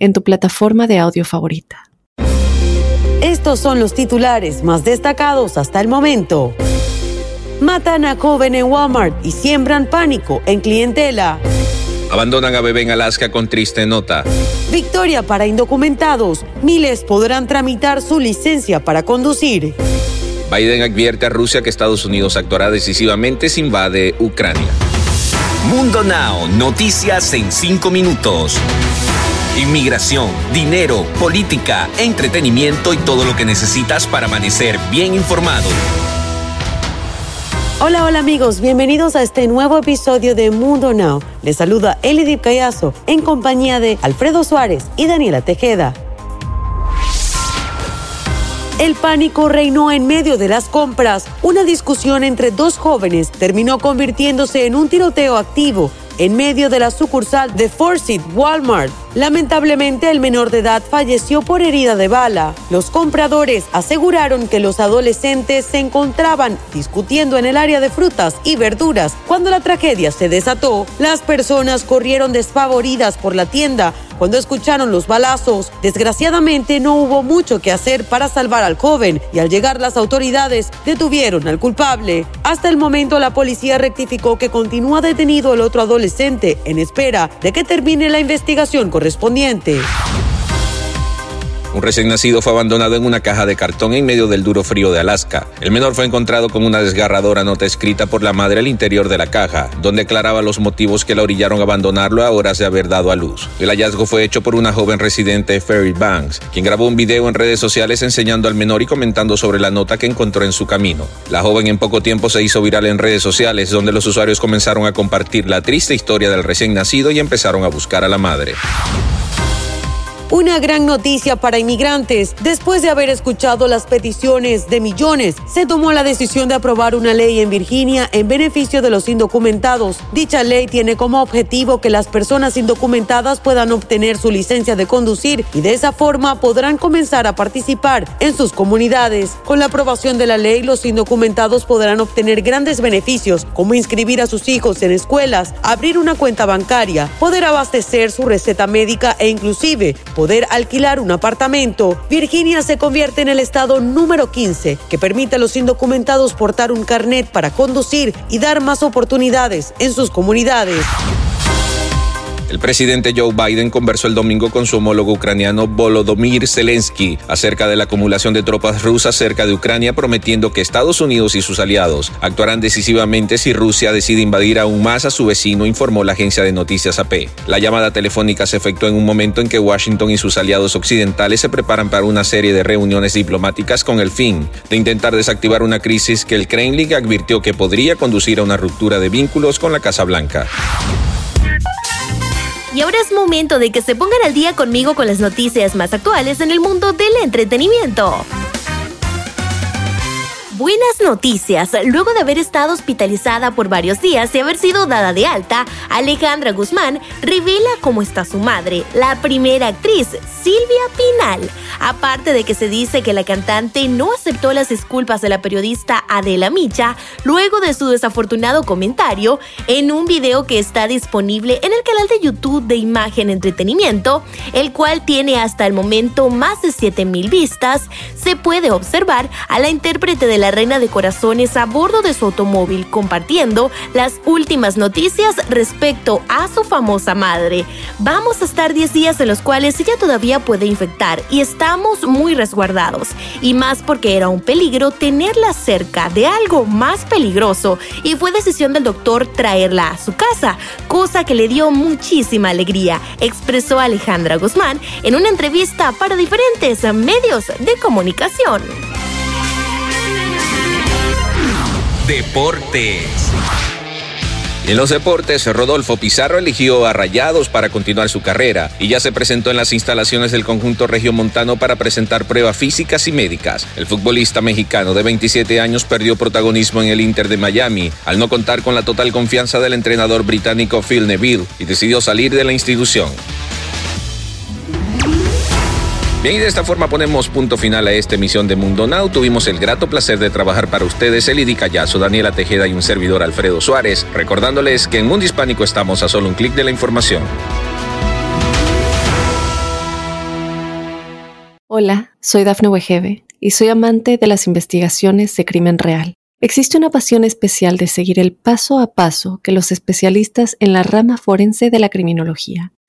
en tu plataforma de audio favorita. Estos son los titulares más destacados hasta el momento. Matan a joven en Walmart y siembran pánico en clientela. Abandonan a bebé en Alaska con triste nota. Victoria para indocumentados. Miles podrán tramitar su licencia para conducir. Biden advierte a Rusia que Estados Unidos actuará decisivamente si invade Ucrania. Mundo Now, noticias en 5 minutos. Inmigración, dinero, política, entretenimiento y todo lo que necesitas para amanecer bien informado. Hola, hola amigos, bienvenidos a este nuevo episodio de Mundo Now. Les saluda Elidip Callazo en compañía de Alfredo Suárez y Daniela Tejeda. El pánico reinó en medio de las compras. Una discusión entre dos jóvenes terminó convirtiéndose en un tiroteo activo en medio de la sucursal de Forsyth Walmart. Lamentablemente, el menor de edad falleció por herida de bala. Los compradores aseguraron que los adolescentes se encontraban discutiendo en el área de frutas y verduras. Cuando la tragedia se desató, las personas corrieron desfavoridas por la tienda cuando escucharon los balazos. Desgraciadamente no hubo mucho que hacer para salvar al joven y al llegar las autoridades detuvieron al culpable. Hasta el momento la policía rectificó que continúa detenido el otro adolescente en espera de que termine la investigación correspondiente. Un recién nacido fue abandonado en una caja de cartón en medio del duro frío de Alaska. El menor fue encontrado con una desgarradora nota escrita por la madre al interior de la caja, donde aclaraba los motivos que la orillaron a abandonarlo a horas de haber dado a luz. El hallazgo fue hecho por una joven residente de Ferry Banks, quien grabó un video en redes sociales enseñando al menor y comentando sobre la nota que encontró en su camino. La joven en poco tiempo se hizo viral en redes sociales, donde los usuarios comenzaron a compartir la triste historia del recién nacido y empezaron a buscar a la madre. Una gran noticia para inmigrantes. Después de haber escuchado las peticiones de millones, se tomó la decisión de aprobar una ley en Virginia en beneficio de los indocumentados. Dicha ley tiene como objetivo que las personas indocumentadas puedan obtener su licencia de conducir y de esa forma podrán comenzar a participar en sus comunidades. Con la aprobación de la ley, los indocumentados podrán obtener grandes beneficios como inscribir a sus hijos en escuelas, abrir una cuenta bancaria, poder abastecer su receta médica e inclusive poder alquilar un apartamento, Virginia se convierte en el estado número 15 que permite a los indocumentados portar un carnet para conducir y dar más oportunidades en sus comunidades. El presidente Joe Biden conversó el domingo con su homólogo ucraniano Volodymyr Zelensky acerca de la acumulación de tropas rusas cerca de Ucrania, prometiendo que Estados Unidos y sus aliados actuarán decisivamente si Rusia decide invadir aún más a su vecino, informó la agencia de noticias AP. La llamada telefónica se efectuó en un momento en que Washington y sus aliados occidentales se preparan para una serie de reuniones diplomáticas con el fin de intentar desactivar una crisis que el Kremlin advirtió que podría conducir a una ruptura de vínculos con la Casa Blanca. Y ahora es momento de que se pongan al día conmigo con las noticias más actuales en el mundo del entretenimiento. Buenas noticias. Luego de haber estado hospitalizada por varios días y haber sido dada de alta, Alejandra Guzmán revela cómo está su madre, la primera actriz, Silvia Pinal. Aparte de que se dice que la cantante no aceptó las disculpas de la periodista Adela Micha luego de su desafortunado comentario en un video que está disponible en el canal de YouTube de Imagen Entretenimiento, el cual tiene hasta el momento más de 7000 vistas, se puede observar a la intérprete de la reina de corazones a bordo de su automóvil compartiendo las últimas noticias respecto a su famosa madre. Vamos a estar 10 días en los cuales ella todavía puede infectar y estamos muy resguardados. Y más porque era un peligro tenerla cerca de algo más peligroso y fue decisión del doctor traerla a su casa, cosa que le dio muchísima alegría, expresó Alejandra Guzmán en una entrevista para diferentes medios de comunicación. Deportes. En los deportes, Rodolfo Pizarro eligió a Rayados para continuar su carrera y ya se presentó en las instalaciones del conjunto regiomontano para presentar pruebas físicas y médicas. El futbolista mexicano de 27 años perdió protagonismo en el Inter de Miami al no contar con la total confianza del entrenador británico Phil Neville y decidió salir de la institución. Bien, y de esta forma ponemos punto final a esta emisión de Mundo Now. Tuvimos el grato placer de trabajar para ustedes Elidy Callazo, Daniela Tejeda y un servidor Alfredo Suárez, recordándoles que en Mundo Hispánico estamos a solo un clic de la información. Hola, soy Dafne Wegebe y soy amante de las investigaciones de crimen real. Existe una pasión especial de seguir el paso a paso que los especialistas en la rama forense de la criminología